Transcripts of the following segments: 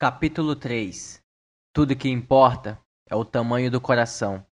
Capítulo 3 Tudo que importa é o tamanho do coração.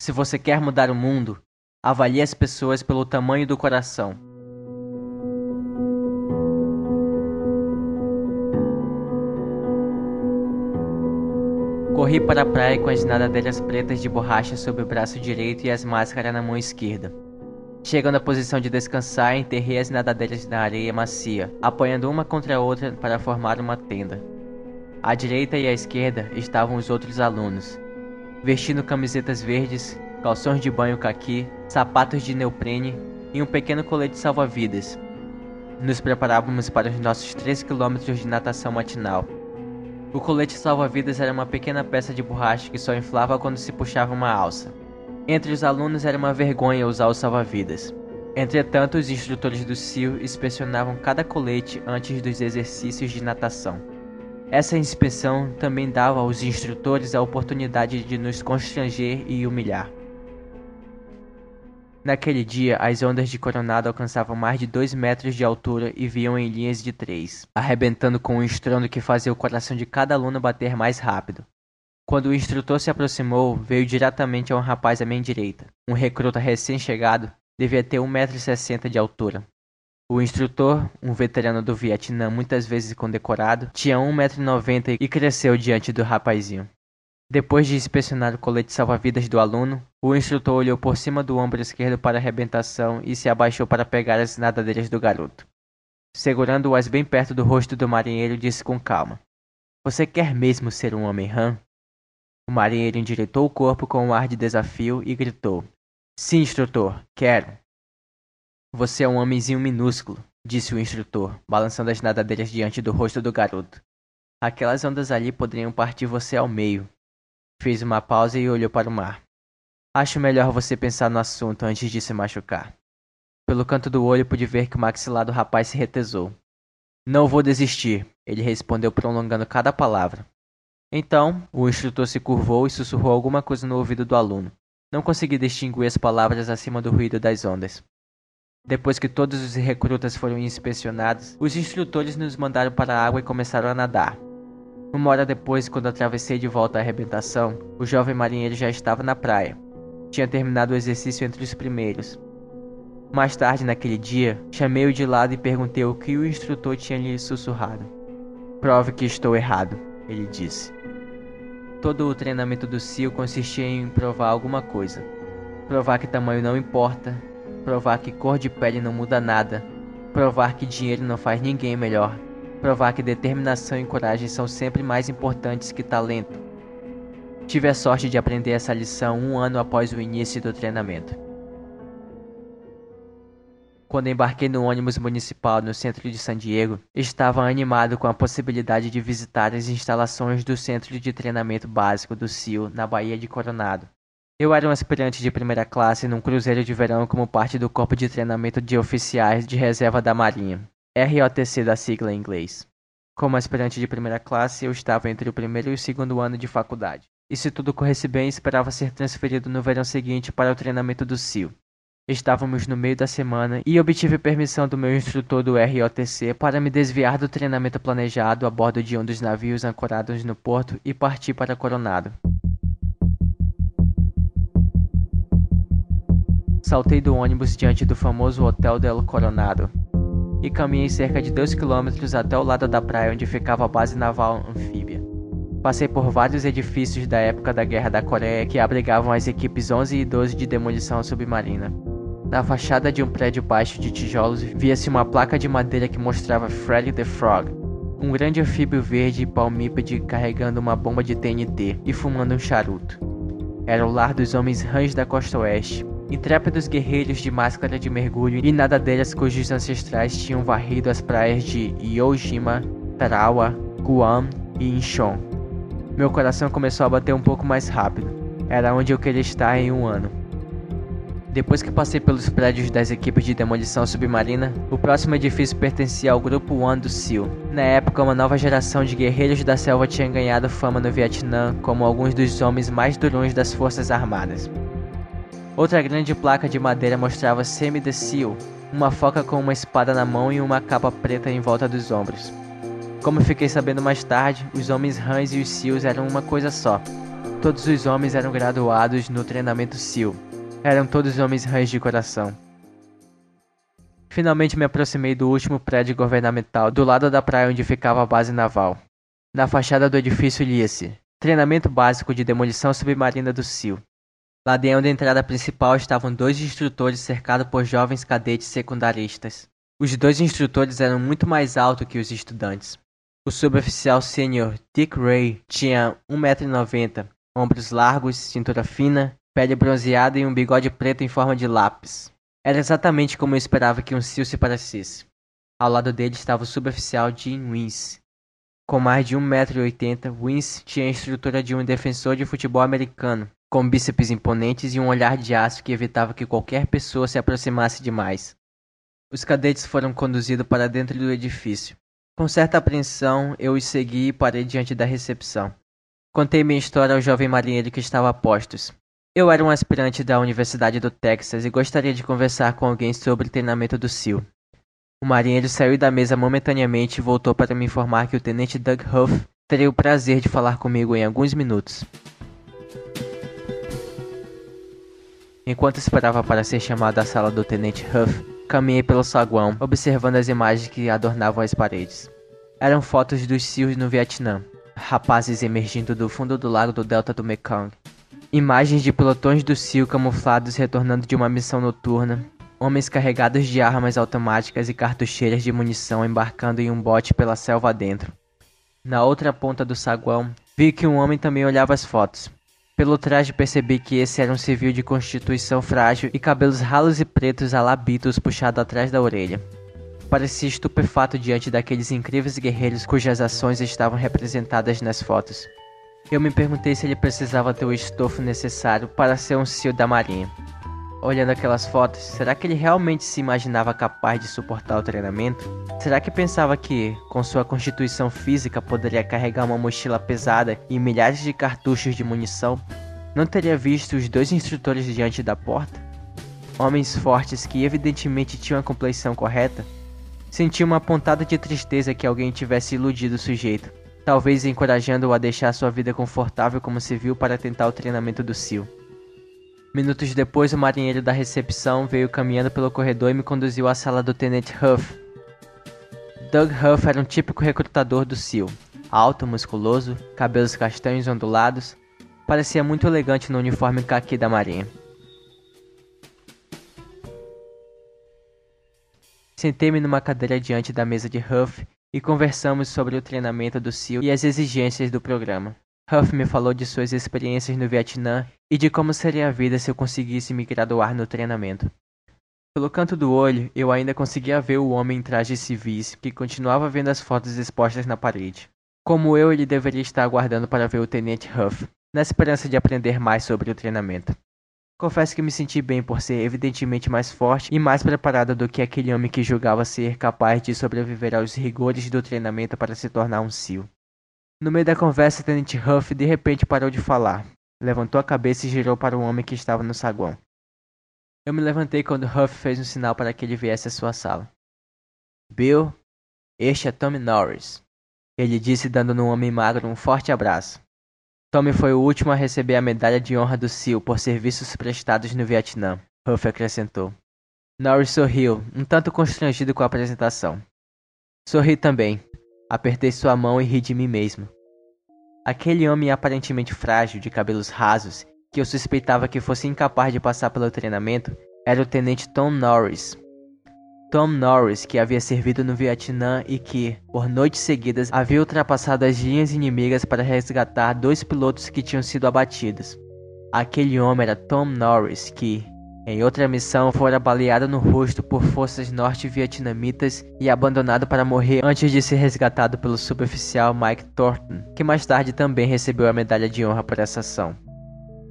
Se você quer mudar o mundo, avalie as pessoas pelo tamanho do coração. Corri para a praia com as nadadeiras pretas de borracha sob o braço direito e as máscaras na mão esquerda. Chegando à posição de descansar, enterrei as nadadeiras na areia macia, apoiando uma contra a outra para formar uma tenda. À direita e à esquerda estavam os outros alunos, vestindo camisetas verdes, calções de banho caqui, sapatos de neoprene e um pequeno colete salva-vidas. Nos preparávamos para os nossos 3 quilômetros de natação matinal. O colete salva-vidas era uma pequena peça de borracha que só inflava quando se puxava uma alça. Entre os alunos era uma vergonha usar o salva-vidas. Entretanto, os instrutores do CIO inspecionavam cada colete antes dos exercícios de natação. Essa inspeção também dava aos instrutores a oportunidade de nos constranger e humilhar. Naquele dia, as ondas de Coronado alcançavam mais de dois metros de altura e viam em linhas de três, arrebentando com um estrondo que fazia o coração de cada aluno bater mais rápido. Quando o instrutor se aproximou, veio diretamente a um rapaz à minha direita. Um recruta recém-chegado, devia ter 1,60m de altura. O instrutor, um veterano do Vietnã muitas vezes condecorado, tinha 1,90m e cresceu diante do rapazinho. Depois de inspecionar o colete salva-vidas do aluno, o instrutor olhou por cima do ombro esquerdo para a arrebentação e se abaixou para pegar as nadadeiras do garoto. Segurando-as bem perto do rosto do marinheiro, disse com calma: Você quer mesmo ser um homem rã? O marinheiro endireitou o corpo com um ar de desafio e gritou: Sim, instrutor, quero. Você é um homenzinho minúsculo, disse o instrutor, balançando as nadadeiras diante do rosto do garoto. Aquelas ondas ali poderiam partir você ao meio. Fez uma pausa e olhou para o mar. Acho melhor você pensar no assunto antes de se machucar. Pelo canto do olho pude ver que o maxilar do rapaz se retesou. Não vou desistir, ele respondeu prolongando cada palavra. Então, o instrutor se curvou e sussurrou alguma coisa no ouvido do aluno. Não consegui distinguir as palavras acima do ruído das ondas. Depois que todos os recrutas foram inspecionados, os instrutores nos mandaram para a água e começaram a nadar. Uma hora depois, quando atravessei de volta a arrebentação, o jovem marinheiro já estava na praia. Tinha terminado o exercício entre os primeiros. Mais tarde naquele dia, chamei-o de lado e perguntei o que o instrutor tinha lhe sussurrado. Prove que estou errado, ele disse. Todo o treinamento do CIO consistia em provar alguma coisa. Provar que tamanho não importa, provar que cor de pele não muda nada, provar que dinheiro não faz ninguém melhor, provar que determinação e coragem são sempre mais importantes que talento. Tive a sorte de aprender essa lição um ano após o início do treinamento. Quando embarquei no ônibus municipal no centro de San Diego, estava animado com a possibilidade de visitar as instalações do Centro de Treinamento Básico do CIO na Baía de Coronado. Eu era um aspirante de primeira classe num cruzeiro de verão como parte do Corpo de Treinamento de Oficiais de Reserva da Marinha, ROTC da sigla em inglês. Como aspirante de primeira classe, eu estava entre o primeiro e o segundo ano de faculdade. E se tudo corresse bem, esperava ser transferido no verão seguinte para o treinamento do CIO. Estávamos no meio da semana e obtive permissão do meu instrutor do ROTC para me desviar do treinamento planejado a bordo de um dos navios ancorados no porto e partir para Coronado. Saltei do ônibus diante do famoso Hotel del Coronado e caminhei cerca de 2 quilômetros até o lado da praia onde ficava a base naval anfíbia. Passei por vários edifícios da época da Guerra da Coreia que abrigavam as equipes 11 e 12 de demolição submarina. Na fachada de um prédio baixo de tijolos via-se uma placa de madeira que mostrava Freddy the Frog, um grande anfíbio verde e palmípede carregando uma bomba de TNT e fumando um charuto. Era o lar dos homens rãs da costa oeste, intrépidos guerreiros de máscara de mergulho e nadadeiras cujos ancestrais tinham varrido as praias de Iojima, Tarawa, Guam e Incheon. Meu coração começou a bater um pouco mais rápido. Era onde eu queria estar em um ano. Depois que passei pelos prédios das equipes de demolição submarina, o próximo edifício pertencia ao Grupo One do SEAL. Na época, uma nova geração de guerreiros da selva tinha ganhado fama no Vietnã como alguns dos homens mais durões das forças armadas. Outra grande placa de madeira mostrava Semi the Seal, uma foca com uma espada na mão e uma capa preta em volta dos ombros. Como fiquei sabendo mais tarde, os homens Hans e os SEALs eram uma coisa só. Todos os homens eram graduados no treinamento SEAL. Eram todos homens Hans de coração. Finalmente me aproximei do último prédio governamental do lado da praia onde ficava a base naval. Na fachada do edifício lia-se Treinamento Básico de Demolição Submarina do SEAL. Lá dentro da entrada principal estavam dois instrutores cercados por jovens cadetes secundaristas. Os dois instrutores eram muito mais altos que os estudantes. O suboficial sênior Dick Ray tinha 1,90m, ombros largos, cintura fina, pele bronzeada e um bigode preto em forma de lápis. Era exatamente como eu esperava que um SEAL se parecesse. Ao lado dele estava o suboficial Jim Wins. Com mais de 1,80m, Wins tinha a estrutura de um defensor de futebol americano, com bíceps imponentes e um olhar de aço que evitava que qualquer pessoa se aproximasse demais. Os cadetes foram conduzidos para dentro do edifício. Com certa apreensão, eu os segui e parei diante da recepção. Contei minha história ao jovem marinheiro que estava a postos. Eu era um aspirante da Universidade do Texas e gostaria de conversar com alguém sobre o treinamento do SEAL. O marinheiro saiu da mesa momentaneamente e voltou para me informar que o tenente Doug Huff teria o prazer de falar comigo em alguns minutos. Enquanto esperava para ser chamado à sala do tenente Huff, Caminhei pelo saguão, observando as imagens que adornavam as paredes. Eram fotos dos SEALs no Vietnã, rapazes emergindo do fundo do lago do delta do Mekong. Imagens de pelotões do SEAL camuflados retornando de uma missão noturna, homens carregados de armas automáticas e cartucheiras de munição embarcando em um bote pela selva adentro. Na outra ponta do saguão, vi que um homem também olhava as fotos. Pelo traje percebi que esse era um civil de constituição frágil e cabelos ralos e pretos alabitos puxados atrás da orelha. Parecia estupefato diante daqueles incríveis guerreiros cujas ações estavam representadas nas fotos. Eu me perguntei se ele precisava ter o estofo necessário para ser um CEO da marinha. Olhando aquelas fotos, será que ele realmente se imaginava capaz de suportar o treinamento? Será que pensava que, com sua constituição física, poderia carregar uma mochila pesada e milhares de cartuchos de munição? Não teria visto os dois instrutores diante da porta? Homens fortes que evidentemente tinham a compleição correta? Senti uma pontada de tristeza que alguém tivesse iludido o sujeito, talvez encorajando-o a deixar sua vida confortável como civil para tentar o treinamento do SEAL. Minutos depois, o marinheiro da recepção veio caminhando pelo corredor e me conduziu à sala do Tenente Huff. Doug Huff era um típico recrutador do SEAL. Alto, musculoso, cabelos castanhos ondulados, parecia muito elegante no uniforme caqui da marinha. Sentei-me numa cadeira diante da mesa de Huff e conversamos sobre o treinamento do SEAL e as exigências do programa. Huff me falou de suas experiências no Vietnã e de como seria a vida se eu conseguisse me graduar no treinamento. Pelo canto do olho, eu ainda conseguia ver o homem em trajes civis que continuava vendo as fotos expostas na parede. Como eu, ele deveria estar aguardando para ver o Tenente Huff, na esperança de aprender mais sobre o treinamento. Confesso que me senti bem por ser evidentemente mais forte e mais preparado do que aquele homem que julgava ser capaz de sobreviver aos rigores do treinamento para se tornar um SEAL. No meio da conversa, Tenente Huff de repente parou de falar. Levantou a cabeça e girou para o homem que estava no saguão. Eu me levantei quando Huff fez um sinal para que ele viesse à sua sala. Bill, este é Tommy Norris. Ele disse dando no homem magro um forte abraço. Tommy foi o último a receber a medalha de honra do SEAL por serviços prestados no Vietnã, Huff acrescentou. Norris sorriu, um tanto constrangido com a apresentação. Sorri também, Apertei sua mão e ri de mim mesmo. Aquele homem aparentemente frágil, de cabelos rasos, que eu suspeitava que fosse incapaz de passar pelo treinamento, era o tenente Tom Norris. Tom Norris, que havia servido no Vietnã e que, por noites seguidas, havia ultrapassado as linhas inimigas para resgatar dois pilotos que tinham sido abatidos. Aquele homem era Tom Norris, que, em outra missão, fora baleado no rosto por forças norte-vietnamitas e abandonado para morrer antes de ser resgatado pelo suboficial Mike Thornton, que mais tarde também recebeu a medalha de honra por essa ação.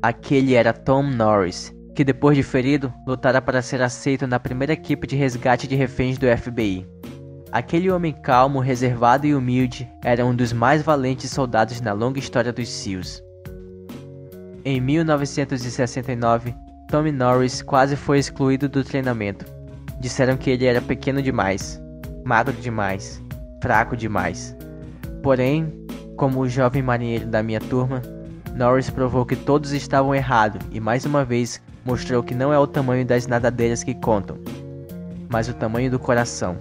Aquele era Tom Norris, que depois de ferido, lutara para ser aceito na primeira equipe de resgate de reféns do FBI. Aquele homem calmo, reservado e humilde era um dos mais valentes soldados na longa história dos SEALs. Em 1969, Tommy Norris quase foi excluído do treinamento. Disseram que ele era pequeno demais, magro demais, fraco demais. Porém, como o jovem marinheiro da minha turma, Norris provou que todos estavam errados e mais uma vez mostrou que não é o tamanho das nadadeiras que contam, mas o tamanho do coração.